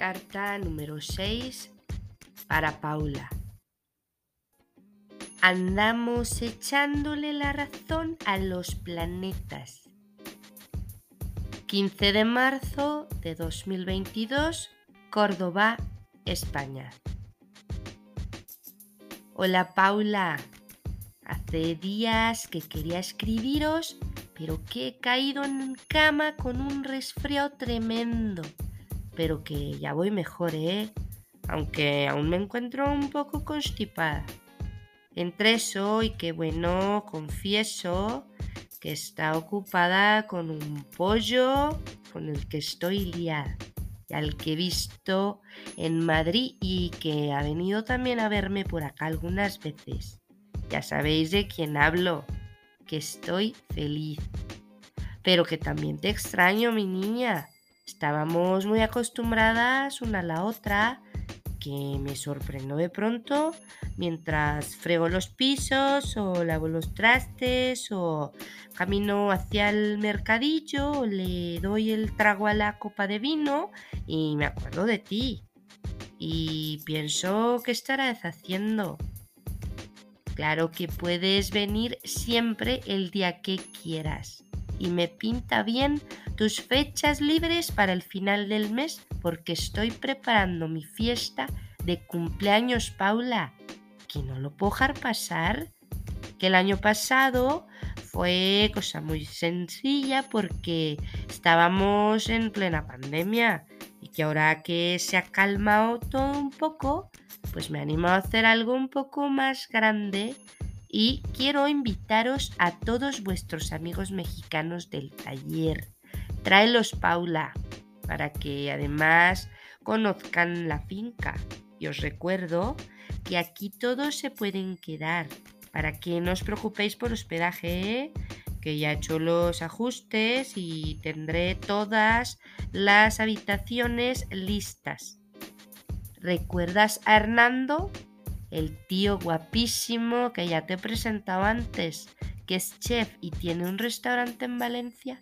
Carta número 6 para Paula. Andamos echándole la razón a los planetas. 15 de marzo de 2022, Córdoba, España. Hola Paula, hace días que quería escribiros, pero que he caído en cama con un resfriado tremendo, pero que ya voy mejor, ¿eh? Aunque aún me encuentro un poco constipada. Entre eso y que bueno, confieso que está ocupada con un pollo con el que estoy liada y al que he visto en Madrid y que ha venido también a verme por acá algunas veces. Ya sabéis de quién hablo, que estoy feliz. Pero que también te extraño, mi niña. Estábamos muy acostumbradas una a la otra que me sorprendió de pronto mientras frego los pisos o lavo los trastes o camino hacia el mercadillo, le doy el trago a la copa de vino y me acuerdo de ti. Y pienso que estarás haciendo. Claro que puedes venir siempre el día que quieras. Y me pinta bien tus fechas libres para el final del mes porque estoy preparando mi fiesta de cumpleaños, Paula, que no lo puedo dejar pasar. Que el año pasado fue cosa muy sencilla porque estábamos en plena pandemia y que ahora que se ha calmado todo un poco, pues me animo a hacer algo un poco más grande y quiero invitaros a todos vuestros amigos mexicanos del taller. Tráelos, Paula para que además conozcan la finca. Y os recuerdo que aquí todos se pueden quedar, para que no os preocupéis por hospedaje, ¿eh? que ya he hecho los ajustes y tendré todas las habitaciones listas. ¿Recuerdas a Hernando? El tío guapísimo que ya te he presentado antes, que es chef y tiene un restaurante en Valencia,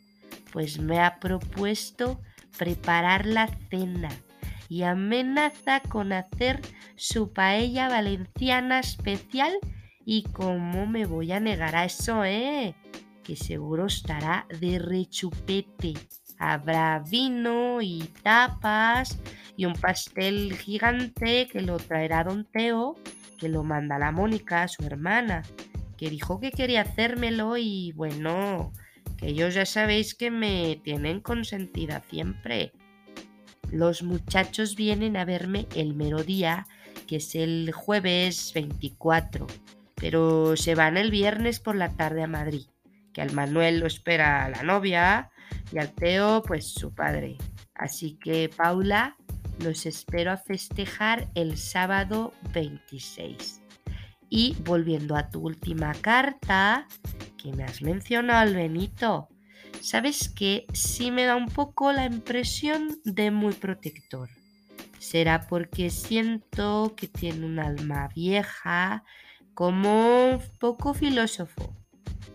pues me ha propuesto preparar la cena y amenaza con hacer su paella valenciana especial y cómo me voy a negar a eso, ¿eh? Que seguro estará de rechupete. Habrá vino y tapas y un pastel gigante que lo traerá don Teo, que lo manda la Mónica, su hermana, que dijo que quería hacérmelo y bueno, que ellos ya sabéis que me tienen consentida siempre. Los muchachos vienen a verme el mero día, que es el jueves 24, pero se van el viernes por la tarde a Madrid, que al Manuel lo espera la novia y al Teo pues su padre. Así que Paula, los espero a festejar el sábado 26. Y volviendo a tu última carta, que me has mencionado al Benito, sabes que sí me da un poco la impresión de muy protector. Será porque siento que tiene un alma vieja, como un poco filósofo.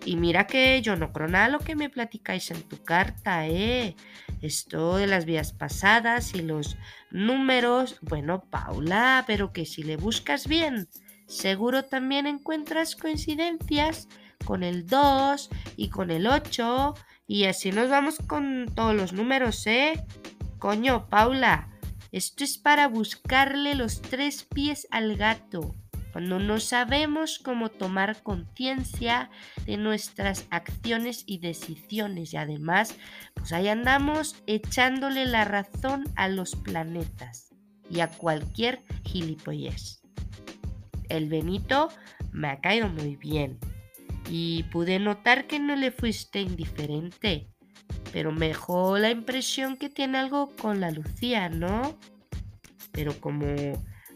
Y mira que yo no creo lo que me platicáis en tu carta, ¿eh? Esto de las vías pasadas y los números. Bueno, Paula, pero que si le buscas bien, seguro también encuentras coincidencias con el 2 y con el 8 y así nos vamos con todos los números, ¿eh? Coño, Paula, esto es para buscarle los tres pies al gato. Cuando no sabemos cómo tomar conciencia de nuestras acciones y decisiones y además, pues ahí andamos echándole la razón a los planetas y a cualquier gilipollez. El Benito me ha caído muy bien y pude notar que no le fuiste indiferente. Pero mejor la impresión que tiene algo con la Lucía, ¿no? Pero como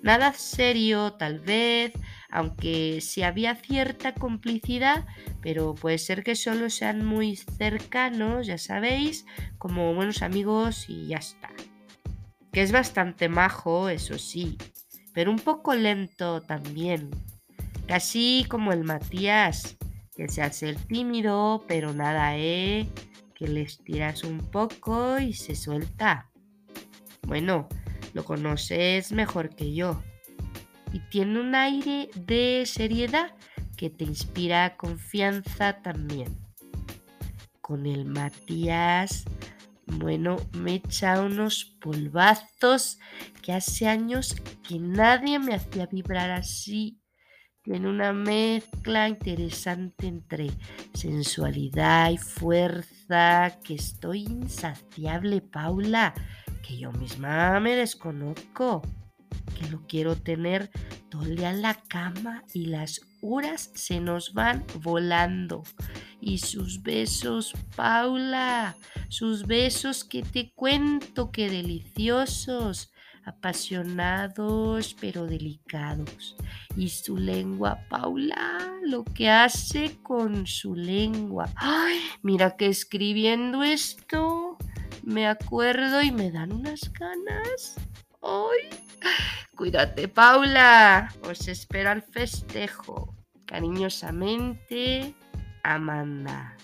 nada serio, tal vez, aunque sí había cierta complicidad, pero puede ser que solo sean muy cercanos, ya sabéis, como buenos amigos y ya está. Que es bastante majo, eso sí, pero un poco lento también. Casi como el Matías, que se hace el tímido, pero nada, ¿eh? Que le estiras un poco y se suelta. Bueno, lo conoces mejor que yo. Y tiene un aire de seriedad que te inspira confianza también. Con el Matías, bueno, me echa unos polvazos que hace años que nadie me hacía vibrar así. Tiene una mezcla interesante entre sensualidad y fuerza que estoy insaciable, Paula, que yo misma me desconozco que lo quiero tener todo el día en la cama y las horas se nos van volando. Y sus besos, Paula, sus besos que te cuento que deliciosos, apasionados pero delicados. Y su lengua, Paula, lo que hace con su lengua. Ay, mira que escribiendo esto me acuerdo y me dan unas ganas. ¡Ay! Cuídate, Paula. Os espero al festejo. Cariñosamente, Amanda.